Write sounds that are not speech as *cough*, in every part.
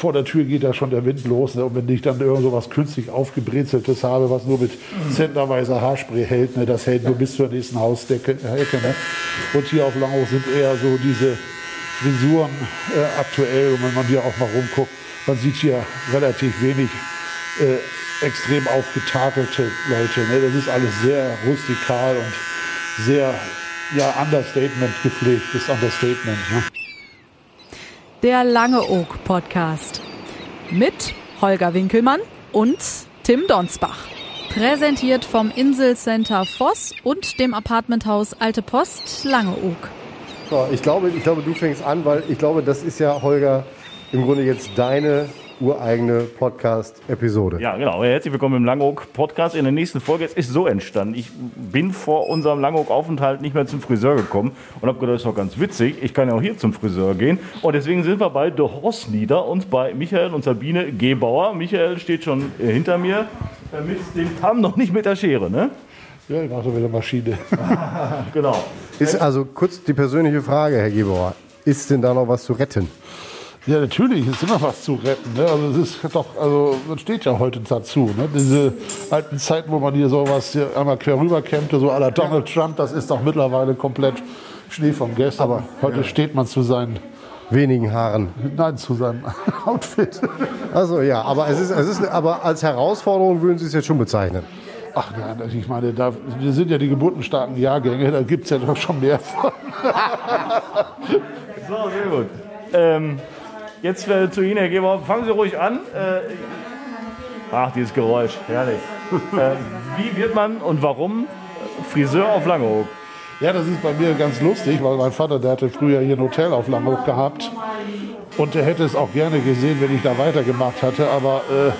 vor der Tür geht da schon der Wind los. Ne? Und wenn ich dann irgend so was künstlich aufgebrezeltes habe, was nur mit zenterweiser Haarspray hält, ne? das hält nur bis zur nächsten Hausdecke. Ecke, ne? Und hier auf Langhof sind eher so diese Frisuren äh, aktuell. Und wenn man hier auch mal rumguckt, man sieht hier relativ wenig äh, extrem aufgetakelte Leute. Ne? Das ist alles sehr rustikal und sehr ja, Understatement gepflegt, das Understatement. Ne? Der Lange Oak Podcast mit Holger Winkelmann und Tim Donsbach. Präsentiert vom Inselcenter Voss und dem Apartmenthaus Alte Post Lange Oak. So, ich, glaube, ich glaube, du fängst an, weil ich glaube, das ist ja, Holger, im Grunde jetzt deine ureigene Podcast-Episode. Ja, genau. Herzlich willkommen im Langoak-Podcast. In der nächsten Folge es ist so entstanden. Ich bin vor unserem Langoak-Aufenthalt nicht mehr zum Friseur gekommen und habe gedacht, das ist doch ganz witzig. Ich kann ja auch hier zum Friseur gehen. Und deswegen sind wir bei The Horse Leader und bei Michael und Sabine Gebauer. Michael steht schon äh, hinter mir mit dem Kamm, noch nicht mit der Schere, ne? Ja, ich mache so wieder Maschine. *laughs* genau. Ist also kurz die persönliche Frage, Herr Gebauer. Ist denn da noch was zu retten? Ja, natürlich ist immer was zu retten. Ne? Also es ist doch, also man steht ja heute dazu. Ne? Diese alten Zeiten, wo man hier sowas hier einmal quer rüber kämmte, so aller Donald Trump, das ist doch mittlerweile komplett Schnee vom gestern. Aber heute ja. steht man zu seinen wenigen Haaren. Nein, zu seinem *laughs* Outfit. Also ja, aber es ist, es ist, aber als Herausforderung würden Sie es jetzt schon bezeichnen. Ach nein, also ich meine, da, wir sind ja die geburtenstarken Jahrgänge, da gibt es ja doch schon mehr von. *laughs* so, sehr gut. Ähm, Jetzt äh, zu Ihnen, Herr Geber. Fangen Sie ruhig an. Äh, ach, dieses Geräusch, herrlich. *laughs* äh, wie wird man und warum Friseur auf Langeoog? Ja, das ist bei mir ganz lustig, weil mein Vater, der hatte früher hier ein Hotel auf Langeoog gehabt. Und er hätte es auch gerne gesehen, wenn ich da weitergemacht hatte. Aber äh,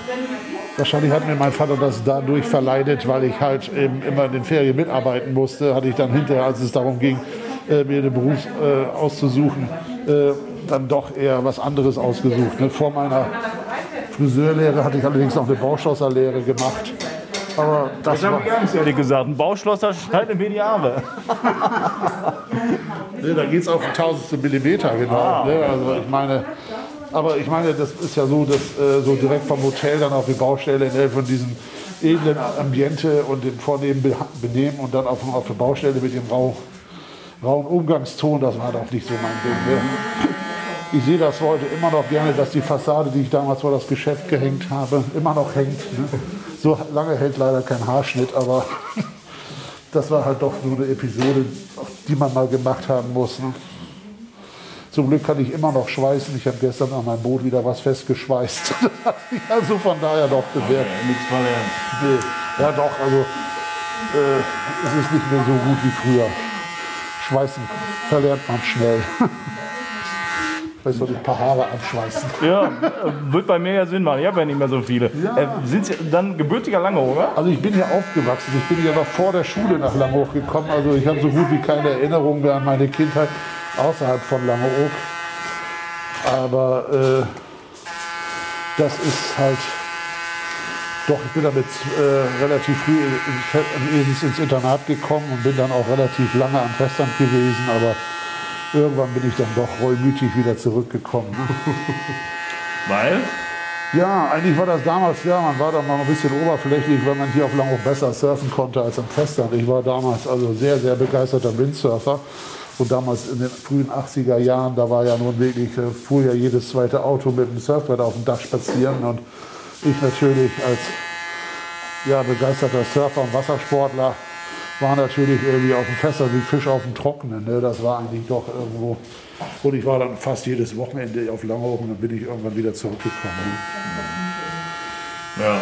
wahrscheinlich hat mir mein Vater das dadurch verleidet, weil ich halt eben immer in den Ferien mitarbeiten musste. Hatte ich dann hinterher, als es darum ging, äh, mir den Beruf äh, auszusuchen, äh, dann doch eher was anderes ausgesucht. Ne? Vor meiner Friseurlehre hatte ich allerdings noch eine Bauschlosserlehre gemacht. Aber das, das habe ich ganz ehrlich gesagt. Ein Bauschlosser schneiden mir die Arme. *laughs* ne, da geht es auf ein tausendstel Millimeter genau. Ah. Ne? Also ich meine, aber ich meine, das ist ja so, dass äh, so direkt vom Hotel dann auf die Baustelle ne, von diesem edlen Ambiente und dem vornehmen Benehmen und dann auf, auf der Baustelle mit dem rau, rauen Umgangston, das war doch nicht so mein Ding. Ne? Ich sehe das heute immer noch gerne, dass die Fassade, die ich damals vor das Geschäft gehängt habe, immer noch hängt. Ne? So lange hält leider kein Haarschnitt, aber *laughs* das war halt doch so eine Episode, die man mal gemacht haben muss. Ne? Zum Glück kann ich immer noch schweißen. Ich habe gestern an meinem Boot wieder was festgeschweißt. *laughs* also von daher doch bewährt. Ja, nichts verlernt. Nee. Ja doch, also äh, es ist nicht mehr so gut wie früher. Schweißen verlernt man schnell. *laughs* Vielleicht sollte ich ein paar Haare abschweißen. Ja, wird bei mir ja Sinn machen. Ich habe ja nicht mehr so viele. Ja. Äh, sind Sie dann gebürtiger Langehoch, oder? Also ich bin hier aufgewachsen. Ich bin ja noch vor der Schule nach Langehoch gekommen. Also ich habe so gut wie keine Erinnerung mehr an meine Kindheit außerhalb von Langeoog. Aber äh, das ist halt doch, ich bin damit äh, relativ früh ins, ins Internat gekommen und bin dann auch relativ lange am Festland gewesen. Aber irgendwann bin ich dann doch reumütig wieder zurückgekommen. *laughs* Weil? Ja, eigentlich war das damals, ja, man war da mal ein bisschen oberflächlich, weil man hier auf Langhoch besser surfen konnte als am Festland. Ich war damals also sehr, sehr begeisterter Windsurfer. Und damals in den frühen 80er Jahren, da war ja nun wirklich, äh, fuhr ja jedes zweite Auto mit dem Surfbrett auf dem Dach spazieren. Und ich natürlich als ja, begeisterter Surfer und Wassersportler war natürlich irgendwie auf dem Fässer wie Fisch auf dem Trockenen. Ne? Das war eigentlich doch irgendwo. Und ich war dann fast jedes Wochenende auf Langhoch und dann bin ich irgendwann wieder zurückgekommen. Ne? Ja.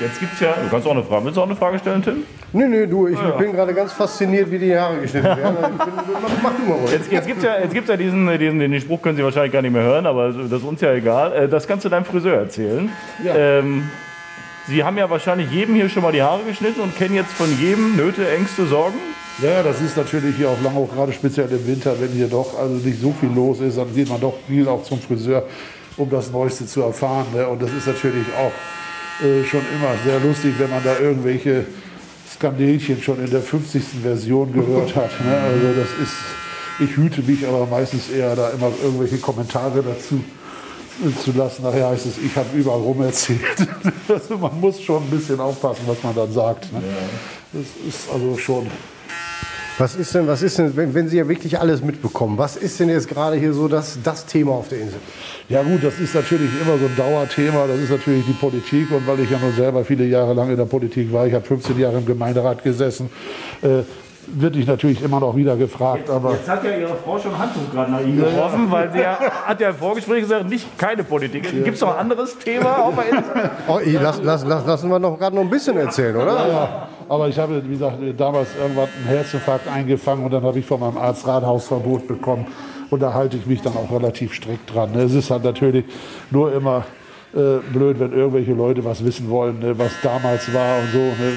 Jetzt gibt es ja, du kannst auch eine Frage, willst du auch eine Frage stellen, Tim? Nö, nö, du, ich ah, ja. bin gerade ganz fasziniert, wie die Haare geschnitten werden. *laughs* mach, mach, du mal ruhig. Jetzt, jetzt gibt es ja, jetzt gibt's ja diesen, diesen, den Spruch können Sie wahrscheinlich gar nicht mehr hören, aber das ist uns ja egal. Äh, das kannst du deinem Friseur erzählen. Ja. Ähm, Sie haben ja wahrscheinlich jedem hier schon mal die Haare geschnitten und kennen jetzt von jedem Nöte, Ängste, Sorgen. Ja, das ist natürlich hier auf Langhoch, gerade speziell im Winter, wenn hier doch also nicht so viel los ist, dann geht man doch viel auch zum Friseur, um das Neueste zu erfahren. Ne? Und das ist natürlich auch äh, schon immer sehr lustig, wenn man da irgendwelche Skandelchen schon in der 50. Version gehört *laughs* hat. Ne? Also das ist, ich hüte mich aber meistens eher da immer irgendwelche Kommentare dazu zu lassen. Nachher heißt es, ich habe überall rum erzählt. *laughs* also man muss schon ein bisschen aufpassen, was man dann sagt. Ne? Das ist also schon. Was ist denn, was ist denn, wenn, wenn Sie ja wirklich alles mitbekommen, was ist denn jetzt gerade hier so das, das Thema auf der Insel? Ja gut, das ist natürlich immer so ein Dauerthema. Das ist natürlich die Politik. Und weil ich ja nur selber viele Jahre lang in der Politik war, ich habe 15 Jahre im Gemeinderat gesessen, äh, wird ich natürlich immer noch wieder gefragt. Aber Jetzt hat ja Ihre Frau schon Handtuch gerade nach Ihnen geworfen, weil sie ja, hat ja im Vorgespräch gesagt, nicht keine Politik. Gibt es noch ein anderes Thema auf der Insel? *laughs* Oh, lass, lass, lass, lassen wir noch gerade noch ein bisschen erzählen, oder? Ja, aber ich habe, wie gesagt, damals irgendwann einen Herzinfarkt eingefangen und dann habe ich von meinem Arzt Rathausverbot bekommen. Und da halte ich mich dann auch relativ strikt dran. Es ist halt natürlich nur immer äh, blöd, wenn irgendwelche Leute was wissen wollen, ne, was damals war und so. Ne.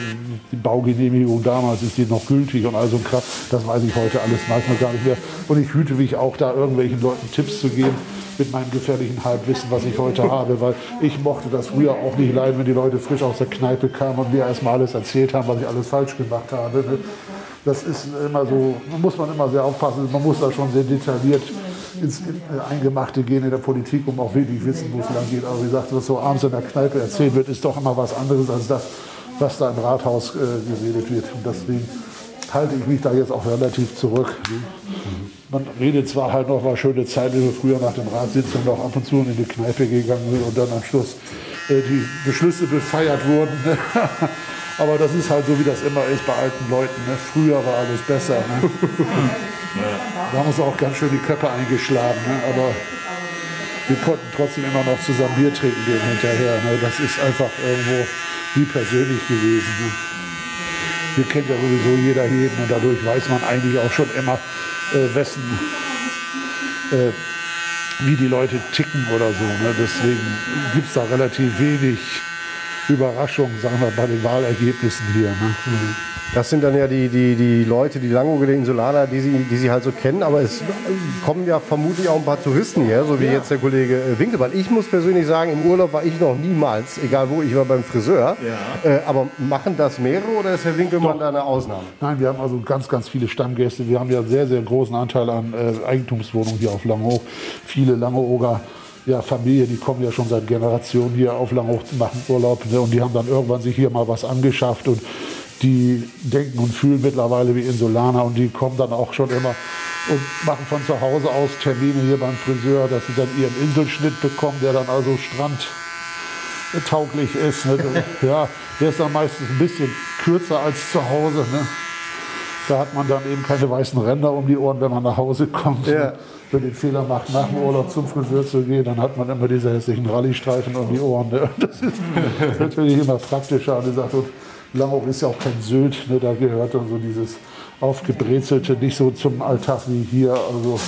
Die Baugenehmigung damals ist die noch gültig und all so ein Krach. Das weiß ich heute alles manchmal gar nicht mehr. Und ich hüte mich auch da irgendwelchen Leuten Tipps zu geben mit meinem gefährlichen Halbwissen, was ich heute habe, weil ich mochte das früher auch nicht leiden, wenn die Leute frisch aus der Kneipe kamen und mir erstmal alles erzählt haben, was ich alles falsch gemacht habe. ne. Das ist immer so, muss man immer sehr aufpassen, man muss da schon sehr detailliert ins Eingemachte gehen in der Politik, um auch wirklich wissen, wo es lang geht. Aber wie gesagt, was so abends in der Kneipe erzählt wird, ist doch immer was anderes als das, was da im Rathaus äh, geredet wird. Und deswegen halte ich mich da jetzt auch relativ zurück. Man redet zwar halt noch mal schöne Zeit, wie wir früher nach den Ratssitzungen noch ab und zu in die Kneipe gegangen sind und dann am Schluss äh, die Beschlüsse befeiert wurden. *laughs* Aber das ist halt so, wie das immer ist bei alten Leuten. Ne? Früher war alles besser. Ne? *laughs* Da haben uns auch ganz schön die Köpfe eingeschlagen. Ne? Aber wir konnten trotzdem immer noch zusammen Bier trinken gehen hinterher. Ne? Das ist einfach irgendwo wie persönlich gewesen. Ne? Hier kennt ja sowieso jeder jeden und dadurch weiß man eigentlich auch schon immer, äh, wessen, äh, wie die Leute ticken oder so. Ne? Deswegen gibt es da relativ wenig Überraschungen, sagen wir, bei den Wahlergebnissen hier. Ne? Das sind dann ja die, die, die Leute, die Langoge, die Insulaner, die sie, die sie halt so kennen. Aber es kommen ja vermutlich auch ein paar Touristen her, so wie jetzt der Kollege äh, Winkelmann. Ich muss persönlich sagen, im Urlaub war ich noch niemals, egal wo, ich war beim Friseur. Äh, aber machen das mehrere oder ist Herr Winkelmann da eine Ausnahme? Nein, wir haben also ganz, ganz viele Stammgäste. Wir haben ja einen sehr, sehr großen Anteil an äh, Eigentumswohnungen hier auf Langhoch. Viele Langeoger ja, Familien, die kommen ja schon seit Generationen hier auf Langhoch, machen Urlaub ne, und die haben dann irgendwann sich hier mal was angeschafft und die denken und fühlen mittlerweile wie Insulaner und die kommen dann auch schon immer und machen von zu Hause aus Termine hier beim Friseur, dass sie dann ihren Inselschnitt bekommen, der dann also Strand tauglich ist. Ne? *laughs* Ja, der ist dann meistens ein bisschen kürzer als zu Hause. Ne? Da hat man dann eben keine weißen Ränder um die Ohren, wenn man nach Hause kommt. Ja. Wenn den Fehler macht, nach dem Urlaub zum Friseur zu gehen, dann hat man immer diese hässlichen Rallye-Streifen um die Ohren. Ne? *laughs* Das ist natürlich immer praktischer. Und, gesagt, und Langhoff ist ja auch kein Sylt. Ne? Da gehört dann so dieses aufgebrezelte nicht so zum Alltag wie hier. Also,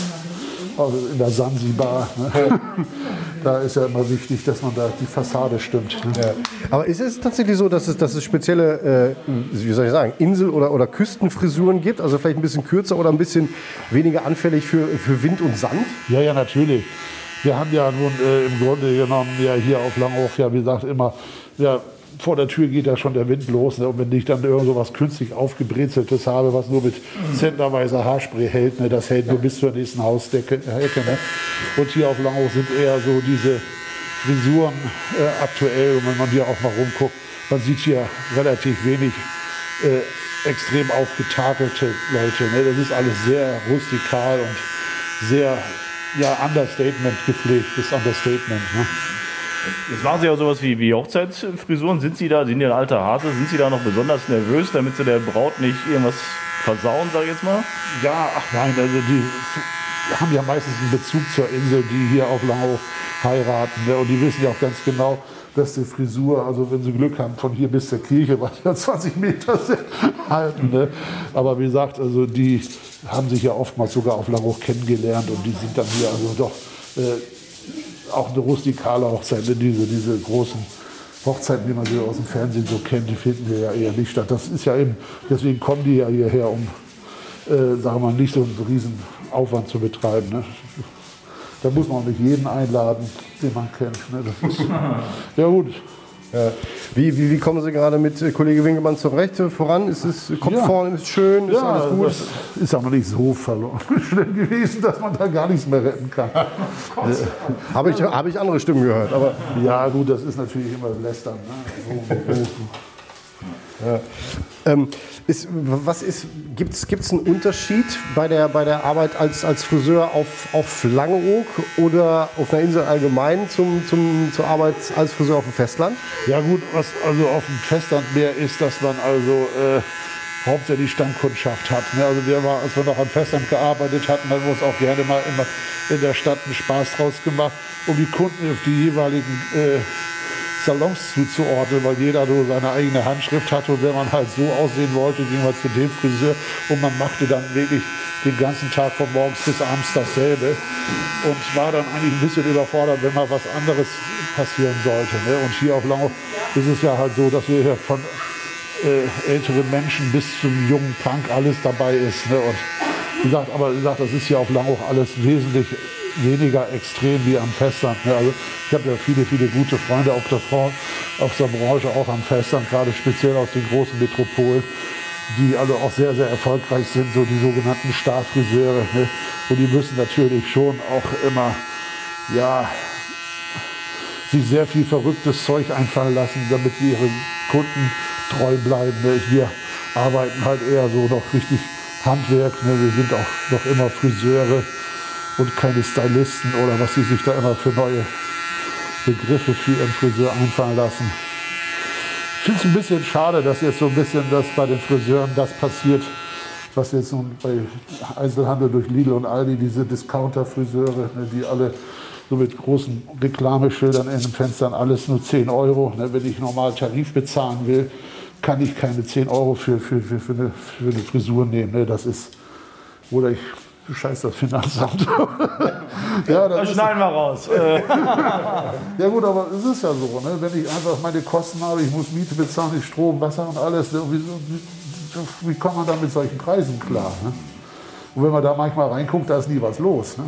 also in der Sansibar. Ne? *laughs* Da ist ja immer wichtig, dass man da die Fassade stimmt. Ne? Aber ist es tatsächlich so, dass es, dass es spezielle, äh, wie soll ich sagen, Insel- oder, oder Küstenfrisuren gibt? Also vielleicht ein bisschen kürzer oder ein bisschen weniger anfällig für, für Wind und Sand? Ja, ja, natürlich. Wir haben ja nun äh, im Grunde genommen ja hier auf Langhoch, ja, wie gesagt, immer, ja, vor der Tür geht ja schon der Wind los. Ne? Und wenn ich dann irgend so was künstlich aufgebrezeltes habe, was nur mit zentnerweiser Haarspray hält, ne? das hält nur bis zur nächsten Hausdecke. äh, Ecke, ne? Und hier auf Langhoch sind eher so diese Frisuren äh, aktuell. Und wenn man hier auch mal rumguckt, man sieht hier relativ wenig äh, extrem aufgetakelte Leute. Ne? Das ist alles sehr rustikal und sehr ja, Understatement gepflegt, das Understatement. Ne? Jetzt machen Sie ja sowas wie, wie Hochzeitsfrisuren. Sind Sie da, sind Sie ein alter Hase, sind Sie da noch besonders nervös, damit Sie der Braut nicht irgendwas versauen, sag ich jetzt mal? Ja, ach nein, also die haben ja meistens einen Bezug zur Insel, die hier auf Langhoch heiraten. Ne? Und die wissen ja auch ganz genau, dass die Frisur, also wenn sie Glück haben, von hier bis zur Kirche, was ja 20 Meter sind, halten. Ne? Aber wie gesagt, also die haben sich ja oftmals sogar auf Langhoch kennengelernt und die sind dann hier also doch äh, auch eine rustikale Hochzeit, ne? diese, diese großen Hochzeiten, wie man sie aus dem Fernsehen so kennt, die finden wir ja eher nicht statt. Das ist ja eben, deswegen kommen die ja hierher, um, äh, sagen wir mal, nicht so einen riesen Aufwand zu betreiben. Ne? Da muss man auch nicht jeden einladen, den man kennt. Ne? Ist, *laughs* ja gut, Ja. Wie, wie, wie kommen Sie gerade mit äh, Kollege Winkelmann zurecht äh, voran? Ist es, kommt Ja. vorne, ist schön, ist Ja, alles gut? das ist aber nicht so verloren *laughs* schlimm gewesen, dass man da gar nichts mehr retten kann. Habe ich, hab ich andere Stimmen gehört, aber Ja, gut, das ist natürlich immer Lästern. Ne? So. Ähm, ist, was ist, gibt es einen Unterschied bei der, bei der Arbeit als, als Friseur auf, auf Langeoog oder auf einer Insel allgemein zum, zum, zur Arbeit als Friseur auf dem Festland? Ja gut, was also auf dem Festland mehr ist, dass man also äh, hauptsächlich Stammkundschaft hat. Ne? Also wir waren, als wir noch am Festland gearbeitet hatten, haben wir uns auch gerne mal immer in der Stadt einen Spaß draus gemacht, um die Kunden auf die jeweiligen äh, Salons zuzuordnen, weil jeder so seine eigene Handschrift hatte und wenn man halt so aussehen wollte, ging man zu dem Friseur und man machte dann wirklich den ganzen Tag von morgens bis abends dasselbe und war dann eigentlich ein bisschen überfordert, wenn mal was anderes passieren sollte. Ne? Und hier auf Langeoog ist es ja halt so, dass wir hier von äh, älteren Menschen bis zum jungen Punk alles dabei ist. Ne? Und wie gesagt, aber wie gesagt, das ist hier auf Langeoog alles wesentlich weniger extrem wie am Festland. Ne? Also ich habe ja viele, viele gute Freunde auf der, auf der Branche, auch am Festland, gerade speziell aus den großen Metropolen, die alle auch sehr, sehr erfolgreich sind, so die sogenannten Starfriseure. Ne? Und die müssen natürlich schon auch immer, ja, sich sehr viel verrücktes Zeug einfallen lassen, damit sie ihren Kunden treu bleiben. Ne? Wir arbeiten halt eher so noch richtig Handwerk. Ne? Wir sind auch noch immer Friseure und keine Stylisten oder was sie sich da immer für neue Begriffe für ihren Friseur einfallen lassen. Ich finde es ein bisschen schade, dass jetzt so ein bisschen das bei den Friseuren das passiert, was jetzt nun bei Einzelhandel durch Lidl und Aldi, diese Discounter-Friseure, ne, die alle so mit großen Reklameschildern in den Fenstern, alles nur 10 Euro. Ne, wenn ich normal Tarif bezahlen will, kann ich keine 10 Euro für, für, für, für, eine, für eine Frisur nehmen. Ne, das ist, oder ich scheiß das Finanzamt. *laughs* ja, das schneiden wir raus. *laughs* Ja gut, aber es ist ja so, ne? wenn ich einfach meine Kosten habe, ich muss Miete bezahlen, ich Strom, Wasser und alles, ne? wie, wie, wie kommt man da mit solchen Preisen klar? Ne? Und wenn man da manchmal reinguckt, da ist nie was los. Ne?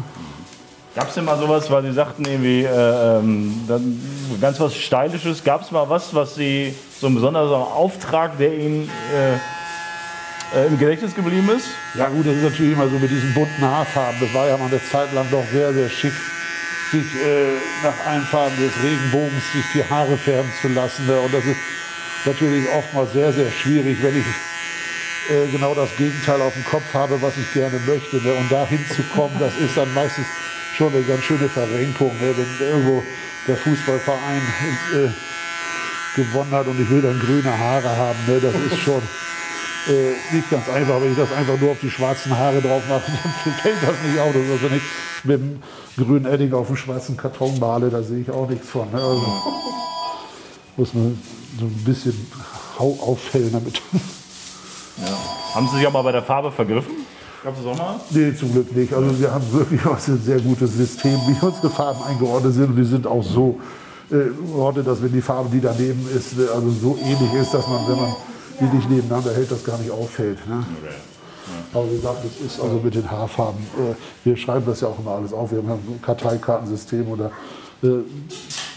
Gab es denn mal sowas, weil Sie sagten irgendwie, äh, ähm, dann ganz was Stylisches, gab es mal was, was Sie, so ein besonderer Auftrag, der Ihnen äh, äh, im Gedächtnis geblieben ist? Ja gut, das ist natürlich immer so mit diesen bunten Haarfarben. Das war ja mal eine Zeit lang doch sehr, sehr schick, sich äh, nach allen des Regenbogens sich die Haare färben zu lassen. Ne? Und das ist natürlich oftmals sehr, sehr schwierig, wenn ich äh, genau das Gegenteil auf dem Kopf habe, was ich gerne möchte. Ne? Und da hinzukommen, das ist dann meistens schon eine ganz schöne Verrenkung. Ne? Wenn irgendwo der Fußballverein äh, gewonnen hat und ich will dann grüne Haare haben, ne? das ist schon äh, nicht ganz einfach. Wenn ich das einfach nur auf die schwarzen Haare drauf mache, *laughs* dann fällt das nicht auf. Das ist also nicht mit dem grünen Edding auf dem schwarzen Karton male, da sehe ich auch nichts von. Ne? Also muss man so ein bisschen Hau auffällen damit. Haben Sie sich auch mal bei der Farbe vergriffen? Gab es auch mal? Nee, zum Glück nicht. Also wir haben wirklich was ein sehr gutes System, wie unsere Farben eingeordnet sind. Und die sind auch so äh, geordnet, dass wenn die Farbe, die daneben ist, äh, also so ähnlich ist, dass man, wenn man die nicht nebeneinander hält, das gar nicht auffällt. Ne? Aber wie gesagt, das ist also mit den Haarfarben. Äh, wir schreiben das ja auch immer alles auf. Wir haben ja ein Karteikartensystem oder. Äh,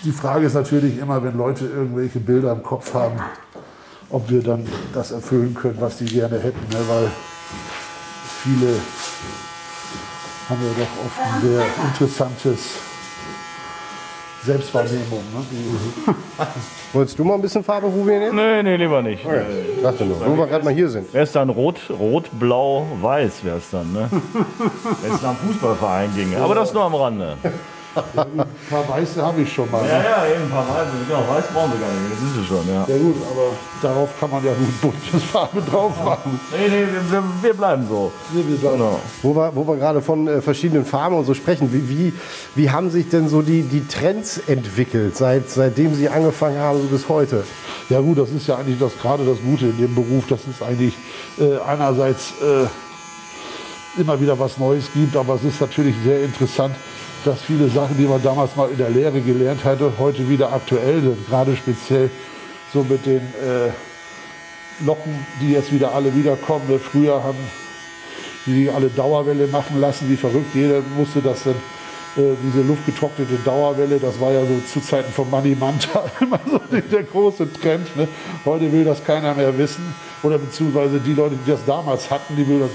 die Frage ist natürlich immer, wenn Leute irgendwelche Bilder im Kopf haben, ob wir dann das erfüllen können, was die gerne hätten. Ne? Weil viele haben ja doch oft ein sehr interessantes Selbstwahrnehmung. Ne? *laughs* Wolltest du mal ein bisschen Farbe probieren? Nee, nee, lieber nicht. Ich dachte nur, wo wir gerade mal hier sind. Wäre es dann rot, rot, blau, weiß wäre es dann, ne? *laughs* Wenn es nach dem Fußballverein ginge. Aber das nur am Rande. *laughs* ein paar Weiße habe ich schon mal. Ja, Ne? ja, eben ein paar Weiße. Genau, weiß brauchen Sie gar nicht. Das sind Sie schon, ja. Ja gut, aber darauf kann man ja nun buntes Farbe drauf machen. Nee, nee, wir, wir, wir bleiben so. Genau. Wo wir, wo wir gerade von äh, verschiedenen Farben und so sprechen, wie, wie, wie haben sich denn so die, die Trends entwickelt, seit, seitdem Sie angefangen haben so bis heute? Ja gut, das ist ja eigentlich das, gerade das Gute in dem Beruf, dass es eigentlich äh, einerseits äh, immer wieder was Neues gibt, aber es ist natürlich sehr interessant, dass viele Sachen, die man damals mal in der Lehre gelernt hatte, heute wieder aktuell sind. Gerade speziell so mit den äh, Locken, die jetzt wieder alle wiederkommen. Ne, Früher haben die alle Dauerwelle machen lassen, wie verrückt. Jeder musste das dann äh, diese luftgetrocknete Dauerwelle, das war ja so zu Zeiten von Money Manta *laughs* immer so der große Trend. Ne? Heute will das keiner mehr wissen. Oder beziehungsweise die Leute, die das damals hatten, die, will das,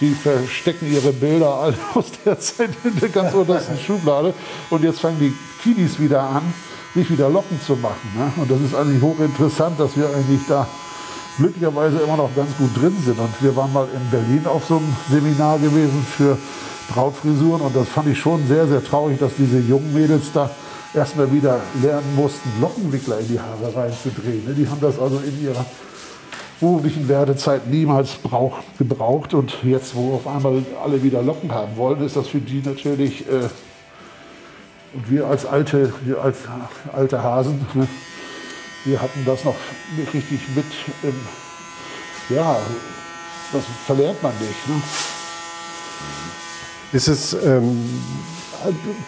die verstecken ihre Bilder alle *laughs* aus der Zeit in der ganz untersten Schublade. Und jetzt fangen die Kiddies wieder an, sich wieder Locken zu machen. Ne? Und das ist eigentlich hochinteressant, dass wir eigentlich da glücklicherweise immer noch ganz gut drin sind. Und wir waren mal in Berlin auf so einem Seminar gewesen für Brautfrisuren und das fand ich schon sehr, sehr traurig, dass diese jungen Mädels da erstmal wieder lernen mussten, Lockenwickler in die Haare reinzudrehen. Ne? Die haben das also in ihrer beruflichen Werdezeit niemals brauch, gebraucht und jetzt, wo auf einmal alle wieder Locken haben wollen, ist das für die natürlich äh, und wir als alte, wir als alte Hasen, ne, wir hatten das noch nicht richtig mit, ähm, ja, das verlernt man nicht. Ne? Ist es, ähm,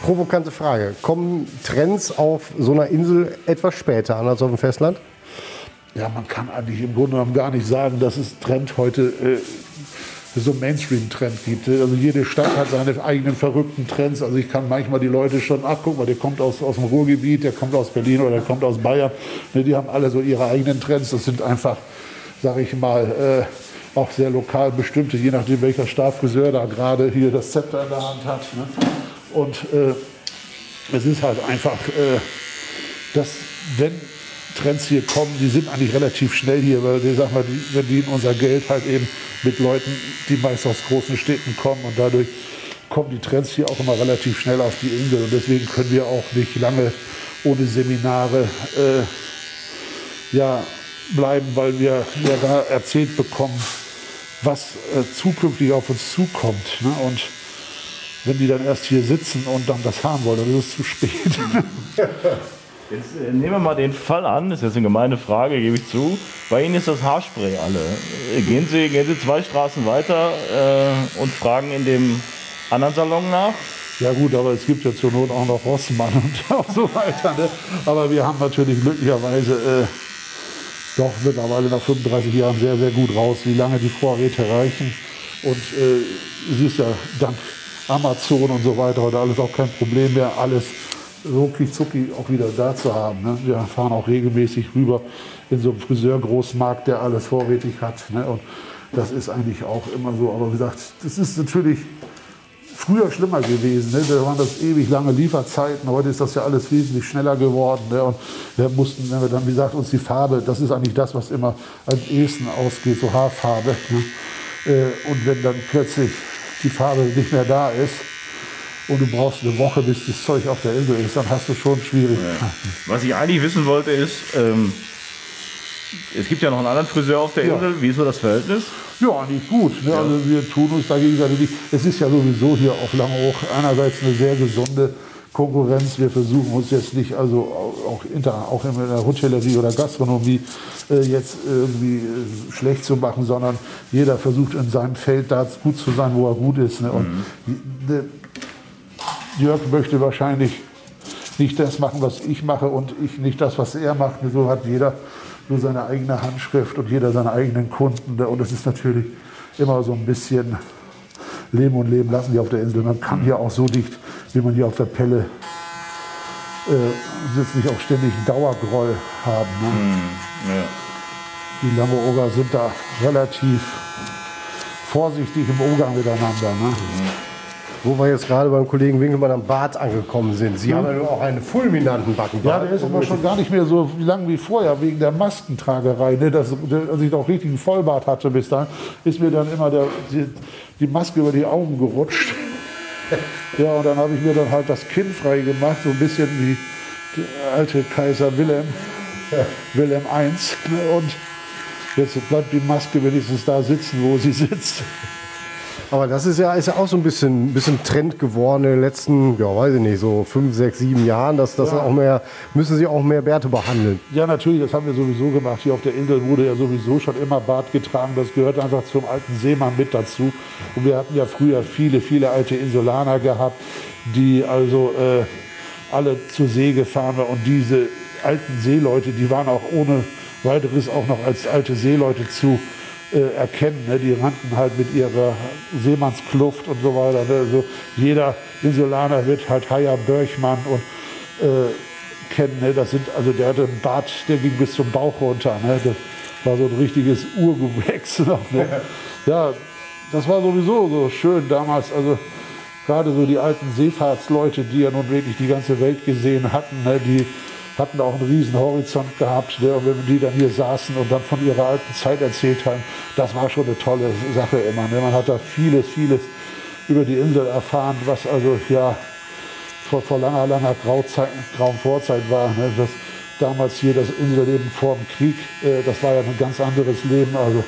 provokante Frage, kommen Trends auf so einer Insel etwas später an als auf dem Festland? Ja, man kann eigentlich im Grunde genommen gar nicht sagen, dass es Trend heute äh, so Mainstream-Trend gibt. Also jede Stadt hat seine eigenen verrückten Trends. Also ich kann manchmal die Leute schon, guck mal, der kommt aus, aus dem Ruhrgebiet, der kommt aus Berlin oder der kommt aus Bayern. Ne, die haben alle so ihre eigenen Trends. Das sind einfach, sage ich mal, äh, auch sehr lokal bestimmte, je nachdem welcher Starfriseur da gerade hier das Zepter in der Hand hat. Ne? Und äh, es ist halt einfach, äh, dass wenn Trends hier kommen, die sind eigentlich relativ schnell hier, weil die, sag mal, die verdienen unser Geld halt eben mit Leuten, die meist aus großen Städten kommen und dadurch kommen die Trends hier auch immer relativ schnell auf die Insel und deswegen können wir auch nicht lange ohne Seminare äh, ja, bleiben, weil wir ja da erzählt bekommen, was äh, zukünftig auf uns zukommt. Ne? Und wenn die dann erst hier sitzen und dann das haben wollen, dann ist es zu spät. *laughs* Jetzt äh, nehmen wir mal den Fall an, das ist jetzt eine gemeine Frage, gebe ich zu. Bei Ihnen ist das Haarspray alle. Äh, gehen Sie, gehen Sie zwei Straßen weiter äh, und fragen in dem anderen Salon nach? Ja gut, aber es gibt ja zur Not auch noch Rossmann und *laughs* auch so weiter. Ne? Aber wir haben natürlich glücklicherweise äh, doch mittlerweile nach 35 Jahren sehr, sehr gut raus, wie lange die Vorräte reichen. Und äh, es ist ja dank Amazon und so weiter heute alles auch kein Problem mehr, alles rucki zucki auch wieder da zu haben. Ne? Wir fahren auch regelmäßig rüber in so einen Friseurgroßmarkt, der alles vorrätig hat. Ne? Und das ist eigentlich auch immer so. Aber wie gesagt, das ist natürlich früher schlimmer gewesen. Ne? Da waren das ewig lange Lieferzeiten. Heute ist das ja alles wesentlich schneller geworden. Ne? Und wir mussten, wenn wir dann, wie gesagt, uns die Farbe, das ist eigentlich das, was immer am ehesten ausgeht, so Haarfarbe. Ne? Äh, und wenn dann plötzlich die Farbe nicht mehr da ist, und du brauchst eine Woche, bis das Zeug auf der Insel ist, dann hast du schon Schwierigkeiten. Ja. Was ich eigentlich wissen wollte ist, ähm, es gibt ja noch einen anderen Friseur auf der Insel. Ja. Wie ist so das Verhältnis? Ja, nicht gut. Ne? Ja. Also wir tun uns dagegen nicht. Es ist ja sowieso hier auf Langeoog einerseits eine sehr gesunde Konkurrenz. Wir versuchen uns jetzt nicht, also auch, inter, auch in der Hotellerie oder Gastronomie äh, jetzt irgendwie äh, schlecht zu machen, sondern jeder versucht in seinem Feld da gut zu sein, wo er gut ist. Ne? Und mhm. ne, Jörg möchte wahrscheinlich nicht das machen, was ich mache und ich nicht das, was er macht. So hat jeder nur seine eigene Handschrift und jeder seine eigenen Kunden. Und das ist natürlich immer so ein bisschen Leben und Leben lassen die auf der Insel. Man kann hier auch so dicht, wie man hier auf der Pelle äh, sitzt, nicht auch ständig einen Dauergroll haben. Ne? Mm, ja. Die Lammerburger sind da relativ vorsichtig im Umgang miteinander. Ne? Mhm wo wir jetzt gerade beim Kollegen Winkelmann am Bart angekommen sind. Sie hm. haben ja auch einen fulminanten Backenbart. Ja, der ist aber schon gar nicht mehr so lang wie vorher, wegen der Maskentragerei. Ne? Das, als ich noch richtig einen Vollbart hatte bis dahin, ist mir dann immer der, die, die Maske über die Augen gerutscht. *laughs* ja, und dann habe ich mir dann halt das Kinn frei gemacht, so ein bisschen wie der alte Kaiser Wilhelm, *laughs* Wilhelm I. Ne? Und jetzt bleibt die Maske wenigstens da sitzen, wo sie sitzt. Aber das ist ja, ist ja auch so ein bisschen, bisschen Trend geworden in den letzten, ja, weiß ich nicht, so fünf, sechs, sieben Jahren, dass das ja. auch mehr, müssen sie auch mehr Bärte behandeln. Ja, natürlich, das haben wir sowieso gemacht. Hier auf der Insel wurde ja sowieso schon immer Bart getragen. Das gehört einfach zum alten Seemann mit dazu. Und wir hatten ja früher viele, viele alte Insulaner gehabt, die also äh, alle zur See gefahren waren. Und diese alten Seeleute, die waren auch ohne weiteres auch noch als alte Seeleute zu äh, erkennen. Ne? Die rannten halt mit ihrer Seemannskluft und so weiter. Ne? Also jeder Insulaner wird halt Haya Börchmann und äh, kennen. Ne? Das sind, also der hatte einen Bart, der ging bis zum Bauch runter. Ne? Das war so ein richtiges Urgewächs *laughs* noch. Ne? *laughs* Ja, das war sowieso so schön damals. Also gerade so die alten Seefahrtsleute, die ja nun wirklich die ganze Welt gesehen hatten, ne? die hatten auch einen riesen Horizont gehabt. Ne? Und wenn die dann hier saßen und dann von ihrer alten Zeit erzählt haben, das war schon eine tolle Sache immer. Ne? Man hat da vieles, vieles über die Insel erfahren, was also ja vor, vor langer, langer Grauzeit, grauen Vorzeit war. Ne? Das, damals hier das Inselleben vor dem Krieg, äh, das war ja ein ganz anderes Leben, also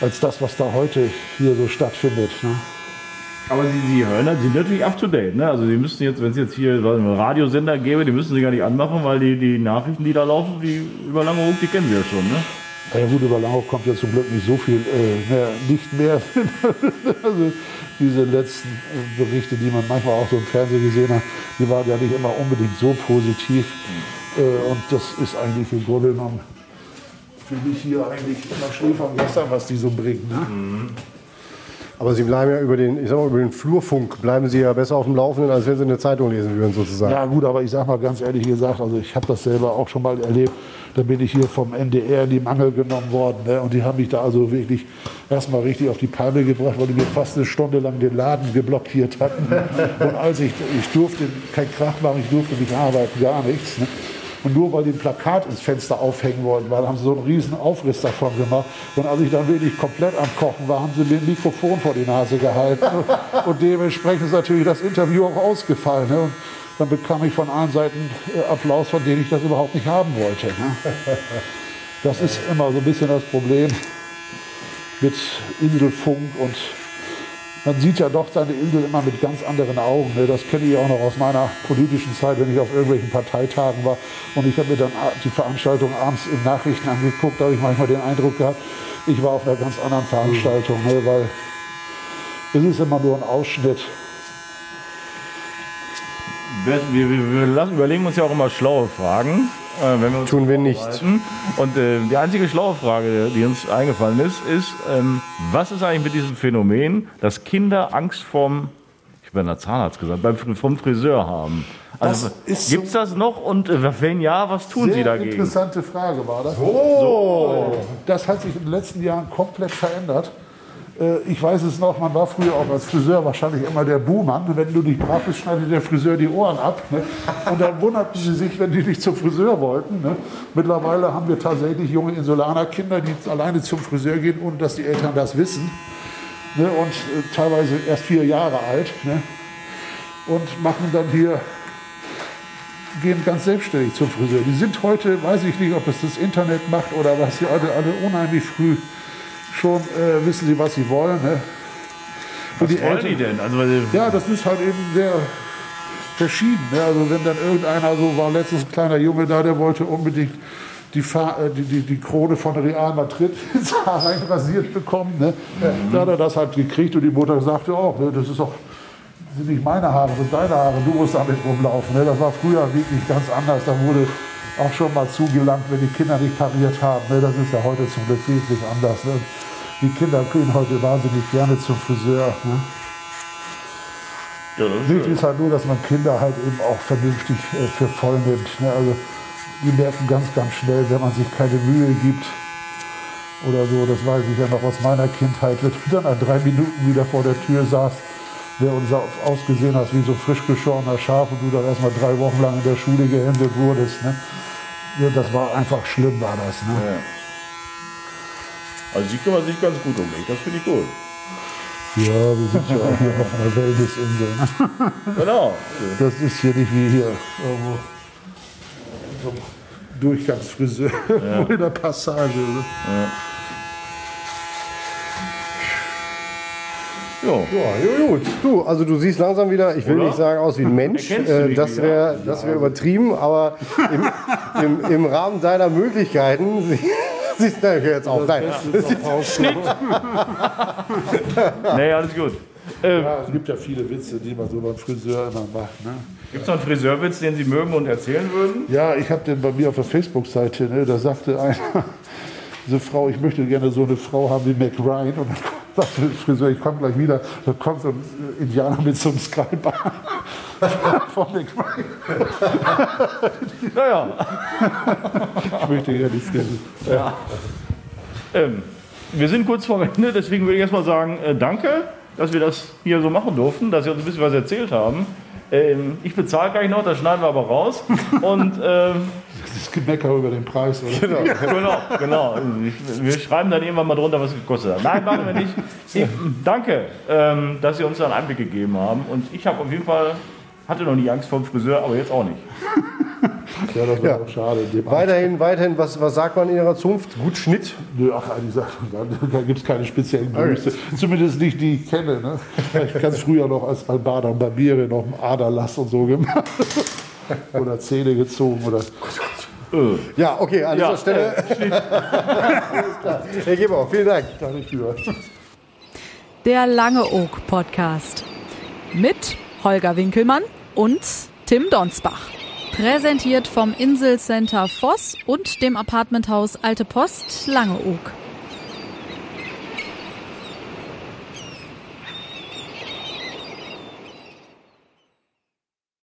als das, was da heute hier so stattfindet. Ne? Aber Sie, Sie hören, Sie sind natürlich up to date. Ne? Also Sie müssten jetzt, wenn es jetzt hier einen Radiosender gäbe, die müssen Sie gar nicht anmachen, weil die, die Nachrichten, die da laufen, die über Langeoog, die kennen Sie ja schon. Ne? Ja gut, über Langeoog kommt ja zum Glück nicht so viel äh, mehr, nicht mehr. *laughs* also diese letzten äh, Berichte, die man manchmal auch so im Fernsehen gesehen hat, die waren ja nicht immer unbedingt so positiv. Äh, und das ist eigentlich im Grunde genommen für mich hier eigentlich immer Schnee von gestern, was die so bringen. Ne? Mhm. Aber Sie bleiben ja über den, ich sag mal, über den Flurfunk bleiben Sie ja besser auf dem Laufenden, als wenn Sie eine Zeitung lesen würden, sozusagen. Ja gut, aber ich sage mal ganz ehrlich gesagt, also ich habe das selber auch schon mal erlebt. Da bin ich hier vom NDR in die Mangel genommen worden. Ne? Und die haben mich da also wirklich erstmal richtig auf die Palme gebracht, weil die mir fast eine Stunde lang den Laden geblockiert hatten. Und als ich, ich durfte kein Krach machen, ich durfte nicht arbeiten, gar nichts. Ne? Und nur weil die ein Plakat ins Fenster aufhängen wollten, weil haben sie so einen riesen Aufriss davon gemacht. Und als ich dann wirklich komplett am Kochen war, haben sie mir ein Mikrofon vor die Nase gehalten. und dementsprechend ist natürlich das Interview auch ausgefallen. Ne? Und dann bekam ich von allen Seiten äh, Applaus, von denen ich das überhaupt nicht haben wollte. Ne? Das ist immer so ein bisschen das Problem mit Inselfunk und man sieht ja doch seine Insel immer mit ganz anderen Augen. Ne? Das kenne ich auch noch aus meiner politischen Zeit, wenn ich auf irgendwelchen Parteitagen war. Und ich habe mir dann die Veranstaltung abends in Nachrichten angeguckt. Da habe ich manchmal den Eindruck gehabt, ich war auf einer ganz anderen Veranstaltung. Ne? Weil es ist immer nur ein Ausschnitt. Wir, wir, wir lassen, überlegen uns ja auch immer schlaue Fragen. Äh, wir Tun wir nicht. Und äh, die einzige schlaue Frage, die uns eingefallen ist, ist, ähm, was ist eigentlich mit diesem Phänomen, dass Kinder Angst vorm, ich habe ja Zahnarzt gesagt, beim, vom Friseur haben? Also, Gibt es das noch und äh, wenn ja, was tun Sie dagegen? Interessante Frage war das. Oh. Das hat sich in den letzten Jahren komplett verändert. Äh, ich weiß es noch, man war früher auch als Friseur wahrscheinlich immer der Buhmann. Wenn du nicht brav bist, schneidet der Friseur die Ohren ab. Ne? Und dann wunderten sie sich, wenn die nicht zum Friseur wollten. Ne? Mittlerweile haben wir tatsächlich junge Insulanerkinder, die alleine zum Friseur gehen, ohne dass die Eltern das wissen. Ne? Und äh, teilweise erst vier Jahre alt. Ne? Und machen dann hier gehen ganz selbstständig zum Friseur. Die sind heute, weiß ich nicht, ob es das Internet macht oder was, die alle, alle unheimlich früh schon äh, wissen sie, was sie wollen. Ne? Was die wollen Eltern, die denn? Also, ja, das ist halt eben sehr verschieden. Ne? Also wenn dann irgendeiner, so war letztens ein kleiner Junge da, der wollte unbedingt die, äh, die, die, die Krone von Real Madrid *laughs* ins Haar reinrasiert bekommen. Ne? Mhm. Da hat er das halt gekriegt und die Mutter sagte auch, ne, das ist doch sind nicht meine Haare, das sind deine Haare, du musst damit rumlaufen. Ne? Das war früher wirklich ganz anders. Da wurde auch schon mal zugelangt, wenn die Kinder nicht pariert haben. Ne? Das ist ja heute zum Glück wesentlich anders. Ne? Die Kinder gehen heute wahnsinnig gerne zum Friseur. Ne? Ja, Wichtig ist halt nur, dass man Kinder halt eben auch vernünftig äh, für voll nimmt. Also die merken ganz, ganz schnell, wenn man sich keine Mühe gibt oder so, das weiß ich ja noch aus meiner Kindheit, wenn du dann an drei Minuten wieder vor der Tür saß der uns ausgesehen hast wie so frisch geschorener Schaf und du dann erstmal drei Wochen lang in der Schule gehändet wurdest. Ne? Ja, das war einfach schlimm, war das. Ne? Ja. Also sie kümmern sich ganz gut um mich, das finde ich gut. Ja, wir sind ja auch hier auf einer Wellnessinsel. Ne? Genau. Das ist hier nicht wie hier irgendwo so Durchgangsfriseur ja. *laughs* in der Passage. Ne? Ja. Ja. ja, gut. Du, also du siehst langsam wieder, ich will Oder? nicht sagen aus wie ein Mensch, äh, das wäre wär übertrieben, aber im, im, im Rahmen deiner Möglichkeiten *laughs* siehst du jetzt auch. Nein. *laughs* Schnitt. nee, alles gut. Ähm, ja, es gibt ja viele Witze, die man so beim Friseur immer macht. Ne? Gibt es noch einen Friseurwitz, den Sie mögen und erzählen würden? Ja, ich habe den bei mir auf der Facebook-Seite. Ne, da sagte einer, *laughs* diese Frau, ich möchte gerne so eine Frau haben wie Mac Ryan. Und dann sagt der Friseur, ich komme gleich wieder. Da kommt so ein Indianer mit so einem Skybar *laughs* von Mac Ryan. Naja, Ich möchte gerne das Geld. ähm, wir sind kurz vor Ende, deswegen würde ich erstmal sagen, äh, danke, dass wir das hier so machen durften, dass Sie uns ein bisschen was erzählt haben. Ähm, ich bezahle gleich noch, das schneiden wir aber raus. *laughs* Und ähm, Das Gemecker über den Preis, oder? *laughs* genau, genau. Ich, wir schreiben dann irgendwann mal drunter, was es gekostet hat. Nein, machen wir nicht. Ich, danke, ähm, dass Sie uns da einen Einblick gegeben haben. Und ich habe auf jeden Fall, hatte noch nie Angst vor dem Friseur, aber jetzt auch nicht. Ja, das wäre Ja. auch schade. Weiterhin, weiterhin, was, was sagt man in Ihrer Zunft? Gut Schnitt? Nö, ach, die Sachen, da, gibt es keine speziellen Grüße. Zumindest nicht, die ich kenne. Ne? Ich ganz früher noch als Bader und Barbiere noch einen Aderlass und so gemacht. *laughs* oder Zähne gezogen. Oder Ja, okay, an Ja, dieser Stelle. *laughs* Alles klar. Herr Geber, vielen Dank. dafür. Der Lange Oak Podcast. Mit Holger Winkelmann und Tim Donsbach. Präsentiert vom Inselcenter Voss und dem Apartmenthaus Alte Post Langeoog.